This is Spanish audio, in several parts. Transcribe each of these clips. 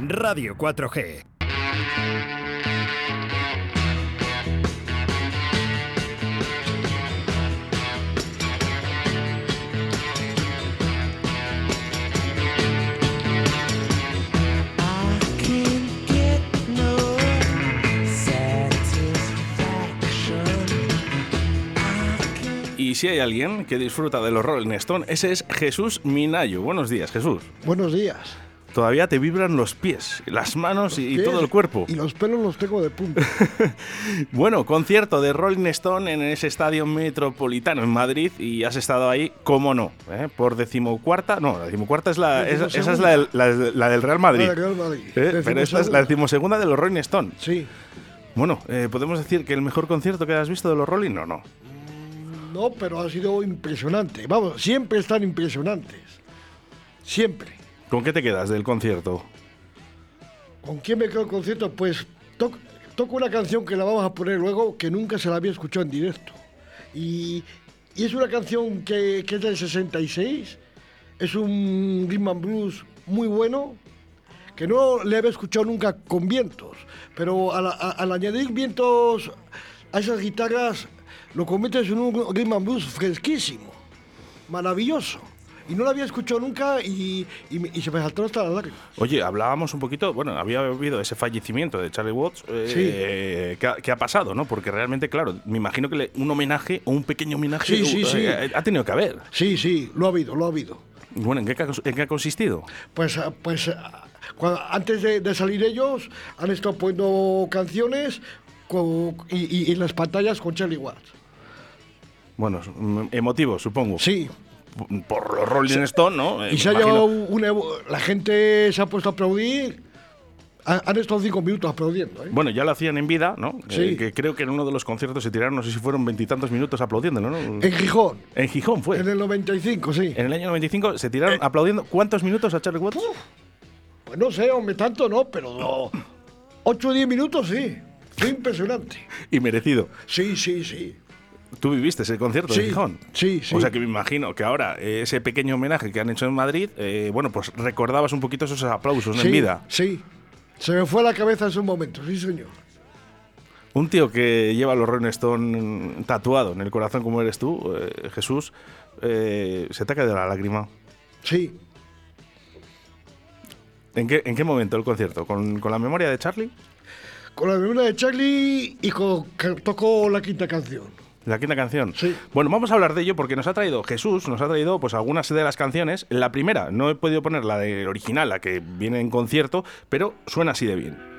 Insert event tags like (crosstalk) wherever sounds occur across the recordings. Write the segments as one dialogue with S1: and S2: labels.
S1: Radio 4G.
S2: Y si hay alguien que disfruta de los Rolling Stone, ese es Jesús Minayo. Buenos días, Jesús.
S3: Buenos días.
S2: Todavía te vibran los pies, las manos y,
S3: Pies
S2: todo el cuerpo.
S3: Y los pelos los tengo de punta. (laughs)
S2: Bueno, concierto de Rolling Stone en ese estadio metropolitano en Madrid y has estado ahí, cómo no, ¿eh? por decimocuarta, no, la decimocuarta es la, esa, esa es la del, la- la del Real Madrid.
S3: La del Real Madrid.
S2: ¿eh? Pero esta es la
S3: Decimosegunda.
S2: de los Rolling Stone.
S3: Sí.
S2: Bueno, eh, ¿podemos decir que el mejor concierto que has visto de los Rolling o no?
S3: No, pero ha sido impresionante. Vamos, siempre están impresionantes. Siempre.
S2: ¿Con qué te quedas del concierto?
S3: ¿Con quién me quedo el concierto? Pues toc- toco una canción que la vamos a poner luego que nunca se la había escuchado en directo. Y, es una canción que, es del 66. Es un rhythm blues muy bueno que no le había escuchado nunca con vientos. Pero al, añadir vientos a esas guitarras lo conviertes en un rhythm blues fresquísimo. Maravilloso. Y no lo había escuchado nunca y, y me- y se me saltó hasta la lágrima.
S2: Oye, hablábamos un poquito, bueno, había habido ese fallecimiento de Charlie Watts. eh, ¿qué, ha, qué ha pasado, no? Porque realmente, claro, me imagino que le- un homenaje o un pequeño homenaje
S3: Sí, sí,
S2: uh,
S3: sí.
S2: eh, ha tenido que haber.
S3: Sí, sí, lo ha habido, lo ha habido.
S2: Bueno, ¿en qué, en qué ha consistido?
S3: Pues, ah, pues ah, cua- antes de, de salir ellos han estado poniendo canciones con- y, y- y las pantallas con Charlie Watts.
S2: Bueno, mm, emotivo, supongo.
S3: Sí,
S2: Por los Rolling Stone, ¿no? Eh,
S3: y
S2: me
S3: se ha llevado una... La gente se ha puesto a aplaudir. Ha- Han estado cinco minutos aplaudiendo. ¿eh?
S2: Bueno, ya lo hacían en vida, ¿no?
S3: Sí.
S2: Eh, que creo que en uno de los conciertos se tiraron, no sé si fueron veintitantos minutos aplaudiéndolo, ¿no?
S3: En Gijón,
S2: En Gijón fue.
S3: en el 95, sí.
S2: En el año 95 se tiraron
S3: Eh.
S2: aplaudiendo. ¿Cuántos minutos a Charlie Watts?
S3: Pues no sé, hombre, tanto no, pero (coughs) no. 8 o 10 minutos sí. Fue impresionante.
S2: Y merecido.
S3: Sí, sí, sí.
S2: ¿Tú viviste ese concierto de
S3: Sí,
S2: Gijón?
S3: sí, sí.
S2: O sea que me imagino que ahora eh, ese pequeño homenaje que han hecho en Madrid, eh, bueno, pues recordabas un poquito esos aplausos
S3: sí,
S2: en vida.
S3: Sí. Se me fue a la cabeza en ese momento, sí, señor.
S2: Un tío que lleva los Rolling Stone tatuado en el corazón como eres tú, eh, Jesús, se te ha caído la lágrima.
S3: Sí.
S2: ¿En qué, en qué momento el concierto? ¿Con, con la memoria de Charlie?
S3: Con la memoria de Charlie y con, que tocó la quinta canción.
S2: La quinta canción.
S3: Sí.
S2: Bueno, vamos a hablar de ello porque nos ha traído Jesús, nos ha traído pues algunas de las canciones. La primera, no he podido poner la de original, la que viene en concierto, pero suena así de bien.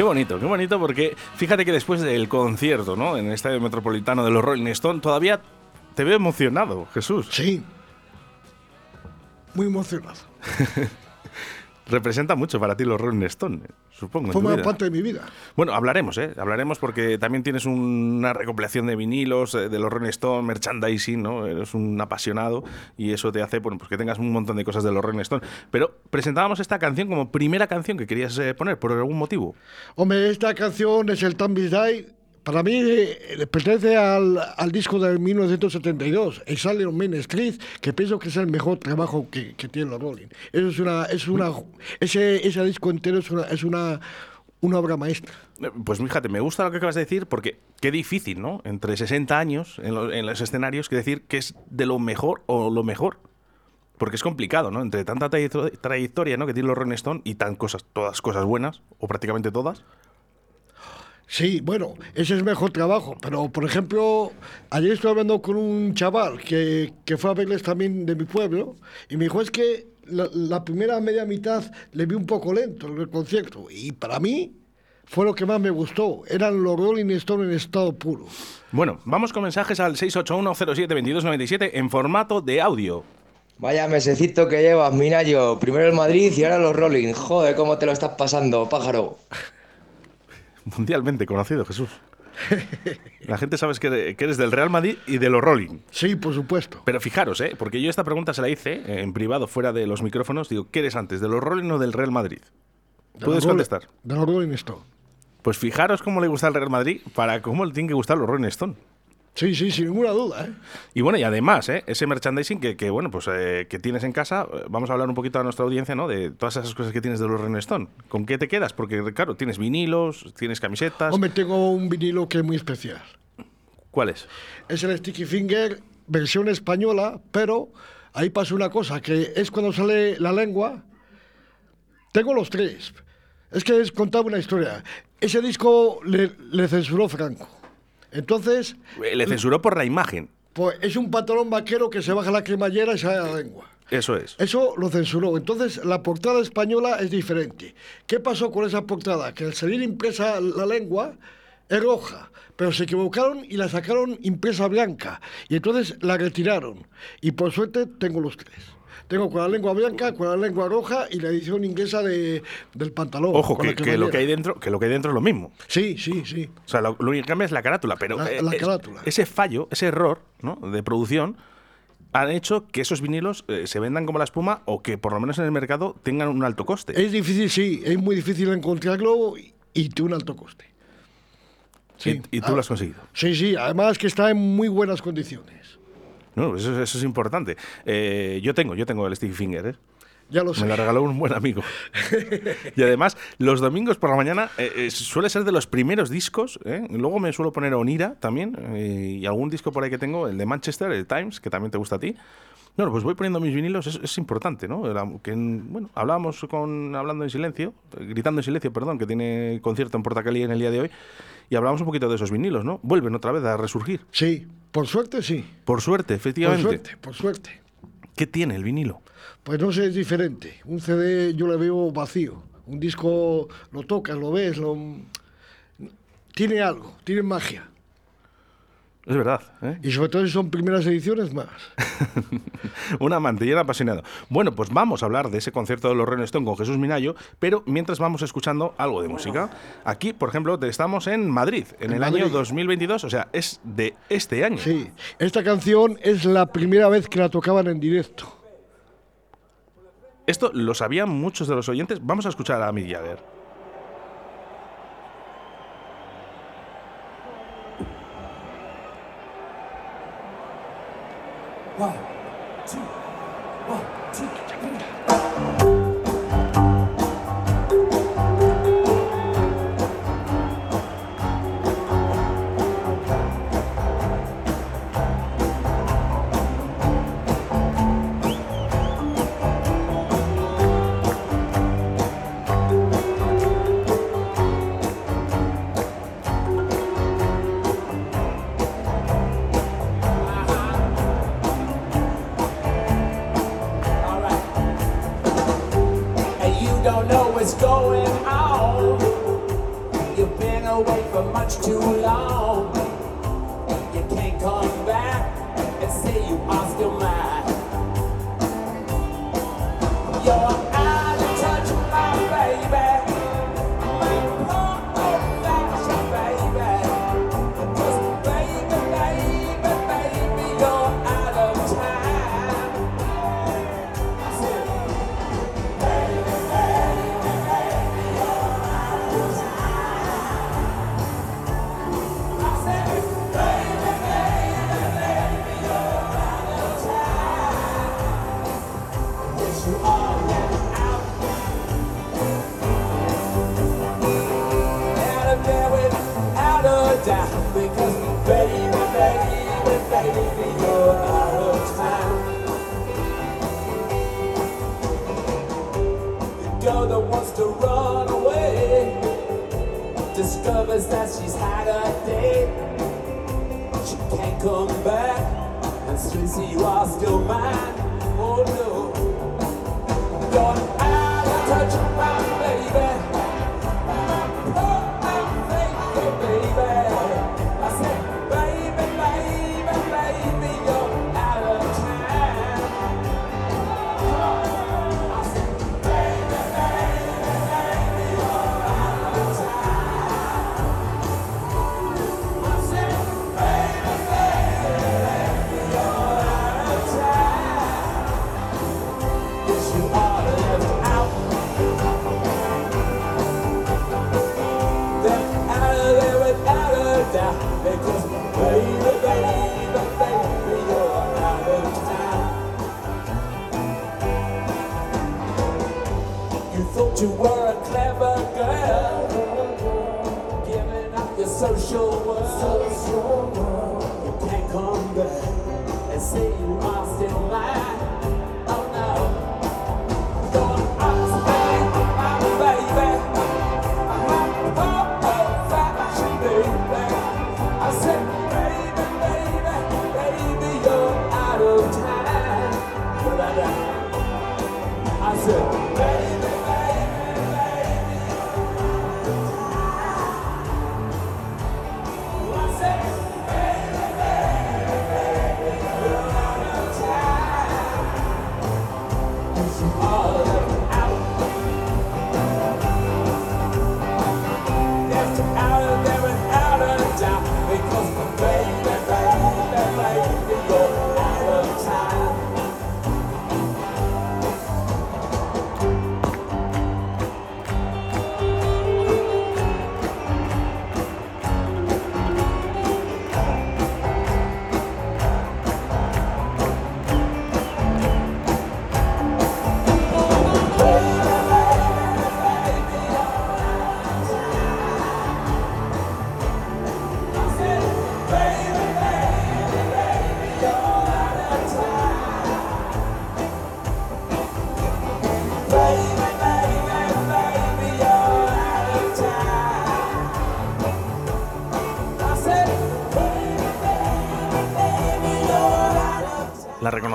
S2: Qué bonito, qué bonito, porque fíjate que después del concierto, ¿no? En el Estadio Metropolitano de los Rolling Stone, todavía te veo emocionado, Jesús.
S3: Sí. Muy emocionado. (laughs)
S2: representa mucho para ti los Rolling Stone, supongo.
S3: Forma parte de mi vida.
S2: Bueno, hablaremos, ¿eh? Hablaremos porque también tienes una recopilación de vinilos eh, de los Rolling Stone, merchandising, ¿no? Eres un apasionado y eso te hace bueno, pues que tengas un montón de cosas de los Rolling Stone. Pero presentábamos esta canción como primera canción que querías eh, poner por algún motivo.
S3: Hombre, esta canción es el Tambis Die para mí eh, pertenece al, al, disco del 1972, Exile Main Street, que pienso que es el mejor trabajo que, que tiene los Rolling. Eso es una, es una, ese, ese disco entero es una, es una, una obra maestra.
S2: Eh, pues fíjate, me gusta lo que acabas de decir porque qué difícil, ¿no? Entre 60 años en, en los escenarios que decir que es de lo mejor o lo mejor. Porque es complicado, ¿no? Entre tanta trayectoria ¿no? que tiene los Rolling Stone y tan cosas, todas cosas buenas, o prácticamente todas.
S3: Sí, bueno, ese es mejor trabajo, pero por ejemplo, ayer estuve hablando con un chaval que, que fue a verles también de mi pueblo y me dijo es que la, primera media mitad le vi un poco lento el concierto y para mí fue lo que más me gustó, eran los Rolling Stones en estado puro.
S2: Bueno, vamos con mensajes al 681072297 en formato de audio.
S1: Vaya mesecito que llevas, Minayo. Primero el Madrid y ahora los Rolling. Joder, cómo te lo estás pasando, pájaro (laughs)
S2: mundialmente conocido, Jesús. La gente sabe que eres del Real Madrid y de los Rolling.
S3: Sí, por supuesto.
S2: Pero fijaros, ¿eh? porque yo esta pregunta se la hice en privado, fuera de los micrófonos. Digo, ¿qué eres antes, de los Rolling o del Real Madrid? ¿Puedes contestar?
S3: De los Rolling Stone.
S2: Pues fijaros cómo le gusta el Real Madrid para cómo le tienen que gustar los Rolling Stone.
S3: Sí, sí, sin ninguna duda. ¿eh?
S2: Y bueno, y además, ¿eh? ese merchandising que, bueno, pues eh, que tienes en casa, eh, vamos a hablar un poquito a nuestra audiencia, ¿no? De todas esas cosas que tienes de los Rolling Stone. ¿Con qué te quedas? Porque, claro, tienes vinilos, tienes camisetas.
S3: Hombre, tengo un vinilo que es muy especial.
S2: ¿Cuál es?
S3: Es el Sticky Finger, versión española, pero ahí pasa una cosa, que es cuando sale la lengua. Tengo los tres. Es que es contaba una historia. Ese disco le censuró Franco. Entonces...
S2: Eh, le censuró por la imagen.
S3: Pues es un pantalón vaquero que se baja la cremallera y sale la lengua.
S2: Eso es.
S3: Eso lo censuró. Entonces, la portada española es diferente. ¿Qué pasó con esa portada? Que al salir impresa la lengua es roja, pero se equivocaron y la sacaron impresa blanca. Y entonces la retiraron. Y por suerte tengo los tres. Tengo con la lengua blanca, con la lengua roja y la edición inglesa de, del pantalón.
S2: Ojo, que, lo que hay dentro, que lo que hay dentro es lo mismo.
S3: Sí, sí, sí.
S2: O sea, lo, único que cambia es la carátula, pero
S3: la, eh, carátula.
S2: ese fallo, ese error ¿no? de producción han hecho que esos vinilos eh, se vendan como la espuma o que por lo menos en el mercado tengan un alto coste.
S3: Es difícil, sí, es muy difícil encontrarlo y, tiene un alto coste.
S2: Sí. ¿Y, tú lo has conseguido?
S3: Sí, sí, además que está en muy buenas condiciones.
S2: No, eso, es importante. Eh, yo tengo, yo tengo el Sticky Finger, ¿eh?
S3: Ya lo sé.
S2: Me lo regaló un buen amigo. (laughs) y además, los domingos por la mañana eh, suele ser de los primeros discos. Luego me suelo poner Onira también. y algún disco por ahí que tengo, el de Manchester, el Times, que también te gusta a ti. Bueno, pues voy poniendo mis vinilos, es, importante, ¿no? Que, bueno, hablábamos con Hablando en Silencio, Gritando en Silencio, perdón, que tiene concierto en Portacali en el día de hoy, y hablamos un poquito de esos vinilos, ¿no? Vuelven otra vez a resurgir.
S3: Sí, por suerte sí.
S2: Por suerte, efectivamente.
S3: Por suerte, por suerte.
S2: ¿Qué tiene el vinilo?
S3: Pues no sé, es diferente. Un CD yo le veo vacío. Un disco lo tocas, lo ves, lo... Tiene algo, tiene magia.
S2: Es verdad. ¿eh?
S3: Y sobre todo si son primeras ediciones más. (laughs)
S2: un amante y un apasionado. Bueno, pues vamos a hablar de ese concierto de los Rolling Stone con Jesús Minayo, pero mientras vamos escuchando algo de música. Aquí, por ejemplo, estamos en Madrid, en, el año 2022, o sea, es de este año.
S3: Sí, esta canción es la primera vez que la tocaban en directo.
S2: Esto lo sabían muchos de los oyentes. Vamos a escuchar a Mick Jagger.
S4: Why? to that she's had a date. She can't come back and says you are still mine. Oh no. You were a clever girl, giving up your social world. You can't come back and say you are still mine.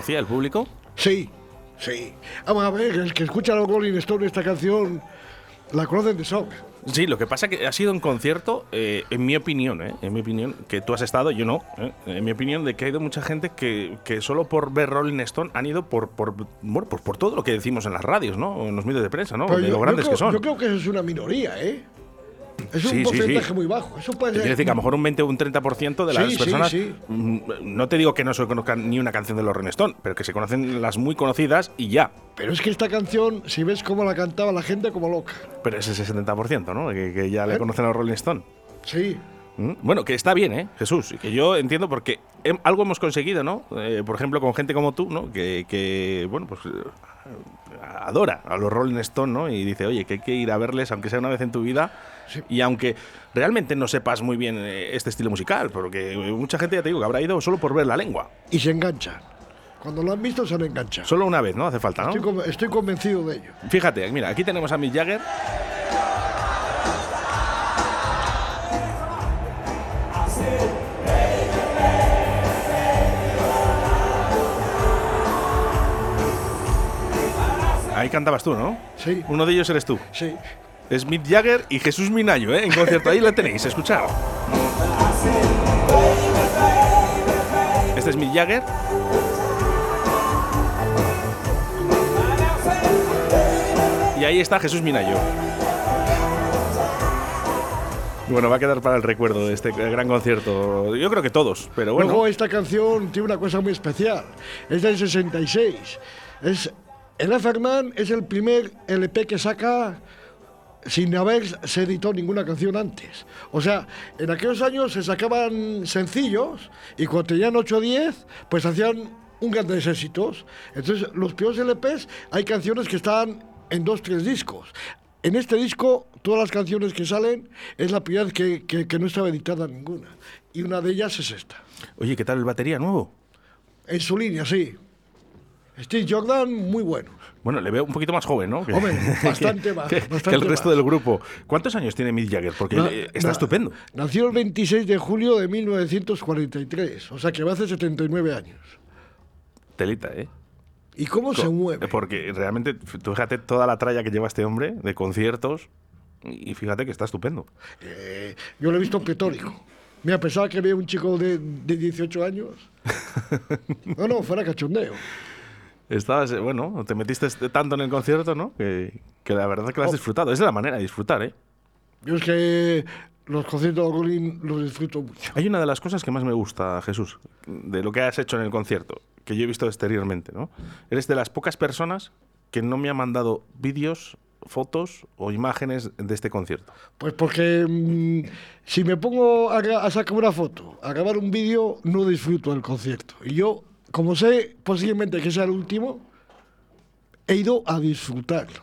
S4: Of time.
S2: ¿La reconocía el público?
S3: Sí, sí. Vamos a ver, el que escucha a los Rolling Stones esta canción la conocen de sobra.
S2: Sí, lo que pasa que ha sido un concierto, eh, en mi opinión, eh, en mi opinión, que tú has estado, yo no, eh, en mi opinión, de que ha ido mucha gente que, que solo por ver Rolling Stone han ido por, por, bueno, pues por todo lo que decimos en las radios, ¿no? En los medios de prensa, ¿no?
S3: Pero
S2: de
S3: yo-
S2: lo grandes
S3: yo
S2: que
S3: creo-
S2: son.
S3: Yo creo que eso es una minoría, ¿eh? Es un
S2: Sí,
S3: porcentaje
S2: sí.
S3: muy bajo. Eso puede ser.
S2: decir que a lo mejor un 20 o un 30% de las personas.
S3: sí.
S2: mm, No te digo que no se conozcan ni una canción de los Rolling Stone, pero que se conocen las muy conocidas y ya.
S3: Pero es que esta canción, si ves cómo la cantaba la gente como loca.
S2: Pero es ese 70%, ¿no? Que, que ya le
S3: ¿Eh?
S2: conocen a los Rolling Stone.
S3: Sí.
S2: ¿Mm? Bueno, que está bien, ¿eh, Jesús? Y que yo entiendo porque algo hemos conseguido, ¿no? Eh, por ejemplo, con gente como tú, ¿no? Que, que, bueno, pues eh, adora a los Rolling Stone, ¿no? Y dice, oye, que hay que ir a verles, aunque sea una vez en tu vida,
S3: Sí.
S2: y aunque realmente no sepas muy bien eh, este estilo musical, porque mucha gente, ya te digo, que habrá ido solo por ver la lengua.
S3: Y se enganchan. Cuando lo han visto, se han enganchado.
S2: Solo una vez, ¿no? Hace falta, ¿no?
S3: Estoy, con- estoy convencido de ello.
S2: Fíjate, mira, aquí tenemos a Mick Jagger. Ahí cantabas tú, ¿no?
S3: Sí.
S2: Uno de ellos eres tú.
S3: Sí.
S2: Es Mick Jagger y Jesús Minayo, ¿eh? En concierto. Ahí la tenéis, escuchad. Este es Mick Jagger. Y ahí está Jesús Minayo. Bueno, va a quedar para el recuerdo de este gran concierto. Yo creo que todos, pero bueno.
S1: Luego esta canción tiene una cosa muy especial. Es del 66. Es, el Everman es el primer LP que saca sin haberse editado ninguna canción antes. O sea, en aquellos años se sacaban sencillos y cuando tenían 8 o 10, pues hacían un grandes éxitos. Entonces, los peores LPs hay canciones que están en dos, tres discos. En este disco, todas las canciones que salen es la primera que- que no estaba editada ninguna. Y una de ellas es esta.
S2: Oye, ¿qué tal el batería nuevo?
S1: En su línea, sí. Steve Jordan, muy bueno.
S2: Bueno, le veo un poquito más joven, ¿no? Que-
S1: Hombre, (laughs) bastante
S2: que-
S1: más,
S2: Que, que
S1: bastante
S2: el resto
S1: más.
S2: del grupo. ¿Cuántos años tiene Mick Jagger? Porque
S1: Na-
S2: eh, está
S1: na-
S2: estupendo.
S1: Nació el 26 de julio de 1943, o sea que va hace 79 años.
S2: Telita, ¿eh?
S1: ¿Y cómo se mueve?
S2: Porque realmente, tú fíjate toda la tralla que lleva este hombre de conciertos y fíjate que está estupendo.
S1: Eh, yo lo he visto pletórico. Mira, pensaba que había un chico de, de 18 años. (laughs) No, no, fuera cachondeo.
S2: Estabas, eh, bueno, te metiste este- tanto en el concierto, ¿no? Que, que la verdad que lo has
S1: Oh.
S2: disfrutado. Es la manera de disfrutar, ¿eh?
S1: Yo es que los conciertos de Rolling los disfruto mucho.
S2: Hay una de las cosas que más me gusta, Jesús, de lo que has hecho en el concierto, que yo he visto exteriormente, ¿no? Eres de las pocas personas que no me ha mandado vídeos, fotos o imágenes de este concierto.
S1: Pues porque mm, si me pongo a sacar una foto, a grabar un vídeo, no disfruto del concierto. Y yo, como sé posiblemente que sea el último, he ido a disfrutarlo.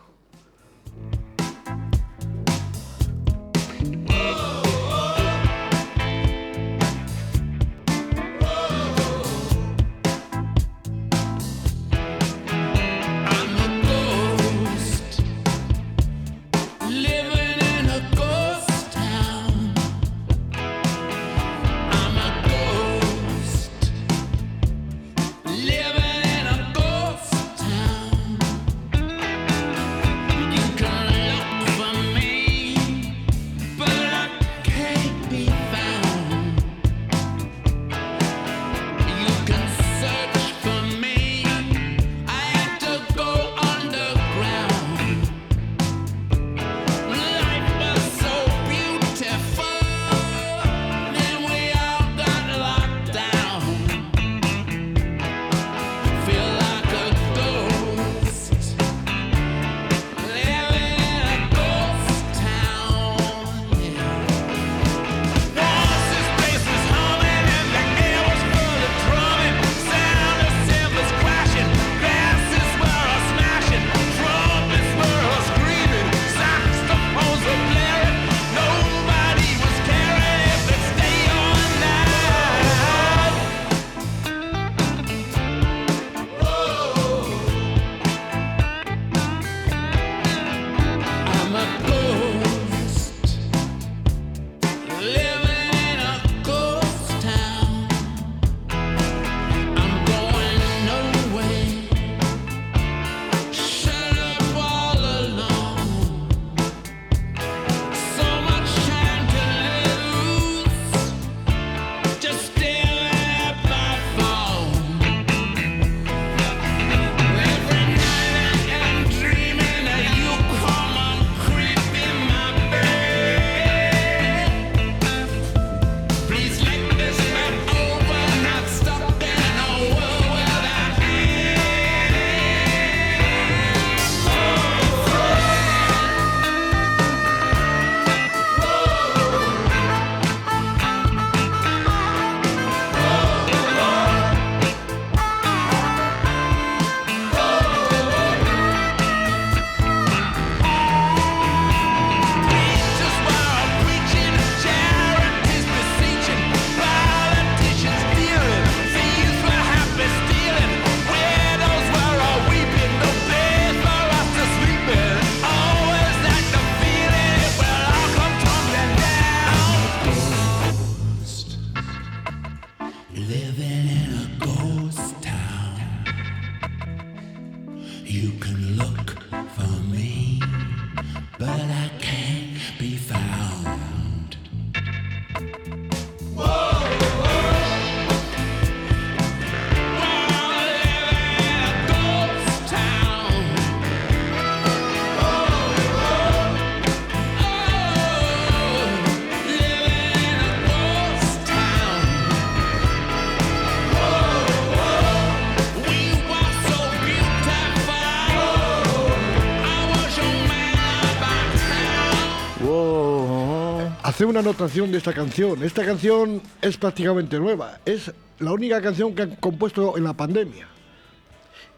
S3: Anotación de esta canción. Esta canción es prácticamente nueva. Es la única canción que han compuesto en la pandemia.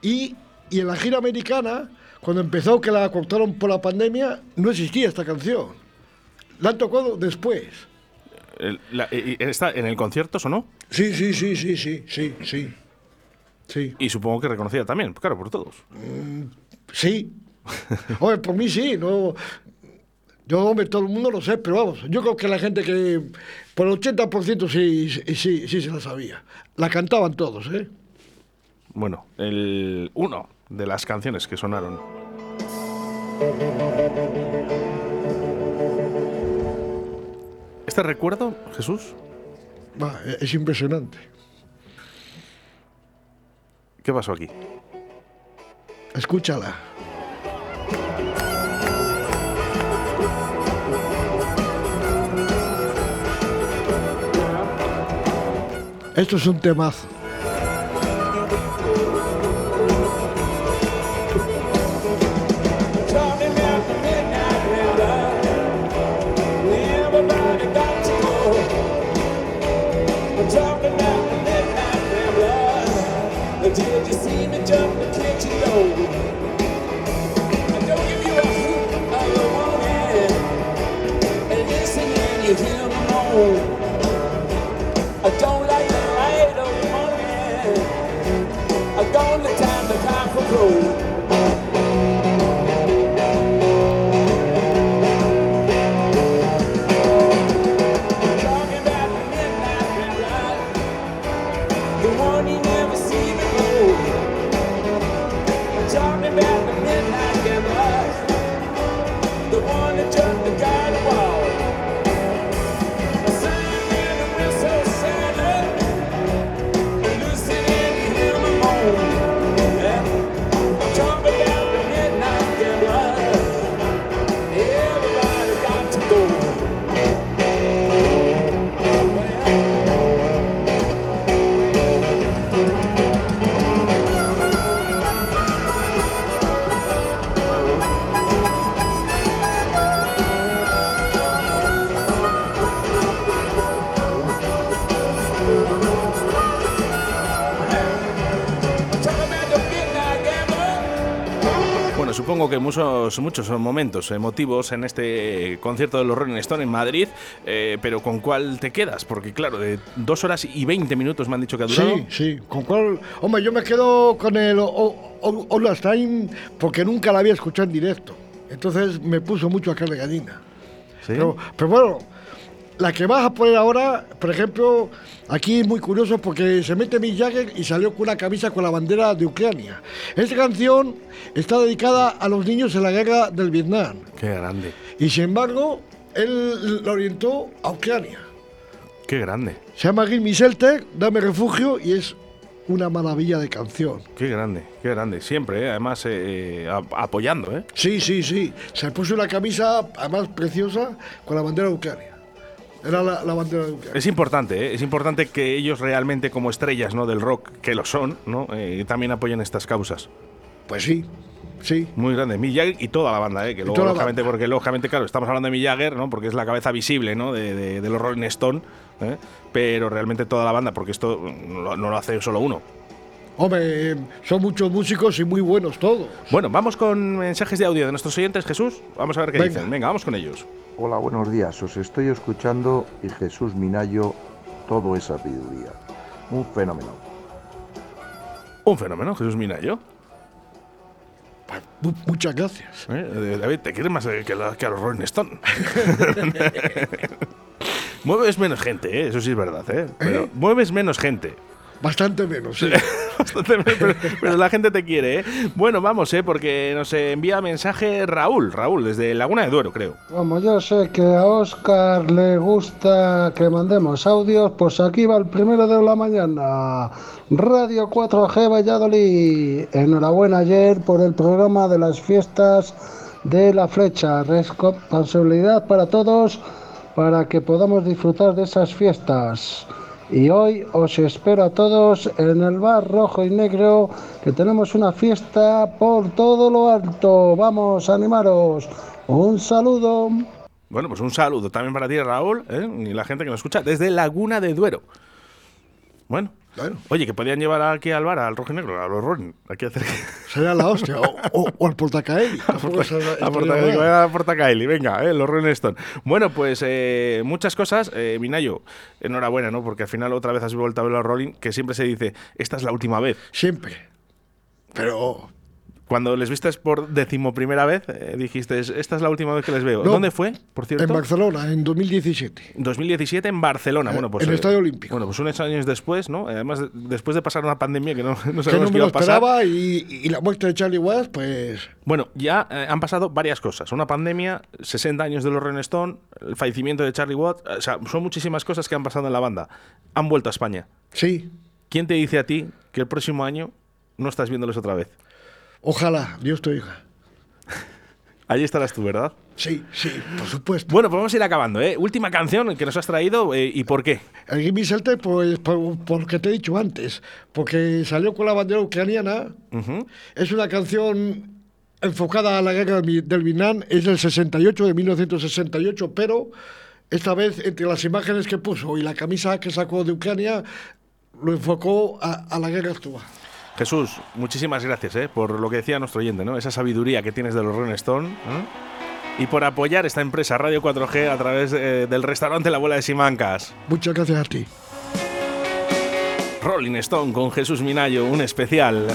S3: Y, y en la gira americana, cuando empezó que la cortaron por la pandemia, no existía esta canción. La han tocado después.
S2: El- la- ¿Está en el concierto sonó?
S3: Sí, sí, sí, sí, sí, sí, sí. Sí,
S2: Y supongo que reconocida también, claro, por todos.
S3: sí. (laughs) Oye, por mí sí, no. Yo, hombre, todo el mundo lo sé, pero vamos, yo creo que la gente que por el 80% sí, sí, sí, sí se la sabía. La cantaban todos, ¿eh?
S2: Bueno, el uno de las canciones que sonaron. Este recuerdo, Jesús,
S3: Va, es impresionante.
S2: ¿qué pasó aquí?
S3: Escúchala. Esto es un temazo.
S2: Supongo que muchos, muchos son momentos emotivos en este concierto de los Rolling Stone en Madrid, eh, pero ¿con cuál te quedas? Porque claro, de dos horas y 20 minutos me han dicho que ha durado.
S3: Sí, sí. ¿Con cuál? Hombre, yo me quedo con el All Last Time porque nunca la había escuchado en directo. Entonces me puso mucho a de gallina.
S2: ¿Sí?
S3: Pero, pero bueno, la que vas a poner ahora, por ejemplo, aquí es muy curioso porque se mete Mick Jagger y salió con una camisa con la bandera de Ucrania. Esta canción está dedicada a los niños en la guerra del Vietnam.
S2: Qué grande,
S3: Y sin embargo, él la orientó a Ucrania.
S2: qué grande,
S3: Se llama Give Me Shelter, Dame Refugio y es una maravilla de canción.
S2: qué grande, qué grande. Siempre, ¿eh? además eh, a- apoyando, ¿eh?
S3: Sí, sí, sí. Se puso una camisa, además preciosa, con la bandera de Ucrania. Era la, la bandera de Ucrania.
S2: Es importante, ¿eh? es importante que ellos realmente como estrellas ¿no? del rock, que lo son, ¿no? Eh, también apoyen estas causas.
S3: Pues sí, sí.
S2: Muy grande, Mick Jagger y toda la banda, ¿eh? que luego, lógicamente,
S3: banda.
S2: porque lógicamente, claro, estamos hablando de Mick Jagger, ¿no? porque es la cabeza visible ¿no? de, de- de los Rolling Stone, ¿eh? pero realmente toda la banda, porque esto no lo hace solo uno.
S3: Hombre, eh, son muchos músicos y muy buenos todos.
S2: Bueno, vamos con mensajes de audio de nuestros oyentes, Jesús. Vamos a ver qué
S3: Venga.
S2: dicen. Venga, vamos con ellos.
S5: Hola, buenos días. Os estoy escuchando y Jesús Minayo, todo es sabiduría. Un fenómeno.
S2: Un fenómeno, Jesús Minayo.
S3: Mu- muchas gracias.
S2: ¿Eh? Eh, David, te quieres más eh, que, la- que a los Rolling Stone. (laughs) mueves menos gente, ¿eh? eso sí es verdad, ¿eh? Pero mueves menos gente.
S3: Bastante menos, sí. (laughs)
S2: Bastante, pero, pero la gente te quiere, ¿eh? Bueno, vamos, ¿eh? Porque nos envía mensaje Raúl, Raúl, desde Laguna de Duero, creo.
S6: Como yo sé que a Oscar le gusta que mandemos audios, pues aquí va el primero de la mañana. Radio 4G Valladolid. Enhorabuena ayer por el programa de las fiestas de la flecha. Responsabilidad para todos para que podamos disfrutar de esas fiestas. Y hoy os espero a todos en el bar rojo y negro, que tenemos una fiesta por todo lo alto. Vamos, animaros. Un saludo.
S2: Bueno, pues un saludo también para ti, Raúl, ¿eh? y la gente que nos escucha desde Laguna de Duero. Bueno. Oye, que podían llevar aquí al bar, al rojo y negro, a los Rolling. Aquí a hacer.
S3: Sería la hostia. O, o- o al Portacaeli. (laughs)
S2: A Porta- a Portacaeli, venga, eh, los Rolling Stone. Bueno, pues eh, muchas cosas. Eh, Minayo, enhorabuena, ¿no? Porque al final otra vez has vuelto a ver los Rolling, que siempre se dice, esta es la última vez.
S3: Siempre. Pero
S2: Cuando les viste por decimoprimera vez, eh, dijiste, esta es la última vez que les veo.
S3: No.
S2: ¿Dónde fue, por cierto?
S3: en Barcelona, en 2017.
S2: 2017 en Barcelona.
S3: Eh,
S2: Bueno, pues,
S3: en el
S2: eh,
S3: Estadio Olímpico.
S2: Bueno, pues unos años después, ¿no? Además, de- después de pasar una pandemia que no, no (laughs)
S3: Que no
S2: sabemos qué
S3: me
S2: iba a pasar.
S3: esperaba y, y la muerte de Charlie Watts, pues
S2: Bueno, ya eh, han pasado varias cosas. Una pandemia, 60 años de los Rolling Stone, el fallecimiento de Charlie Watt. O sea, son muchísimas cosas que han pasado en la banda. Han vuelto a España.
S3: sí.
S2: ¿Quién te dice a ti que el próximo año no estás viéndoles otra vez?
S3: Ojalá, Dios te oiga. (laughs)
S2: Allí estarás tú, ¿verdad?
S3: Sí, sí, por supuesto.
S2: Bueno, pues vamos a ir acabando, ¿eh? Última canción que nos has traído eh, y por qué.
S3: El Gimme Shelter, pues por, por lo que te he dicho antes, porque salió con la bandera ucraniana.
S2: Ujú.
S3: Es una canción enfocada a la guerra del Vietnam, es del 68, de 1968, pero esta vez entre las imágenes que puso y la camisa que sacó de Ucrania, lo enfocó a, a la guerra actual.
S2: Jesús, muchísimas gracias ¿eh? por lo que decía nuestro oyente, ¿no? esa sabiduría que tienes de los Rolling Stone ¿eh? y por apoyar esta empresa Radio 4G a través eh, del restaurante La Abuela de Simancas.
S3: Muchas gracias a ti.
S2: Rolling Stone con Jesús Minayo, un especial.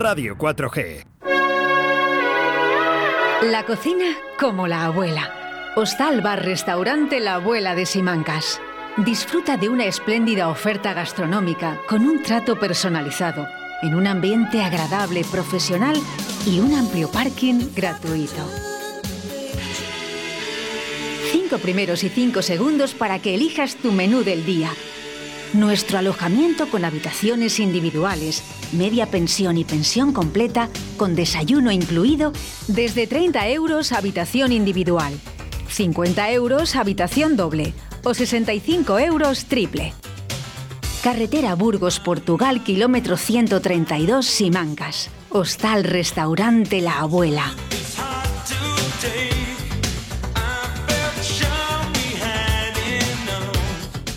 S7: Radio 4G.
S8: La cocina como la abuela. Hostal Bar Restaurante La Abuela de Simancas. Disfruta de una espléndida oferta gastronómica con un trato personalizado, en un ambiente agradable, profesional y un amplio parking gratuito. Cinco primeros y cinco segundos para que elijas tu menú del día. Nuestro alojamiento con habitaciones individuales, media pensión y pensión completa, con desayuno incluido, desde 30 euros habitación individual, 50 euros habitación doble o 65 euros triple. Carretera Burgos, Portugal, kilómetro 132, Simancas. Hostal Restaurante La Abuela.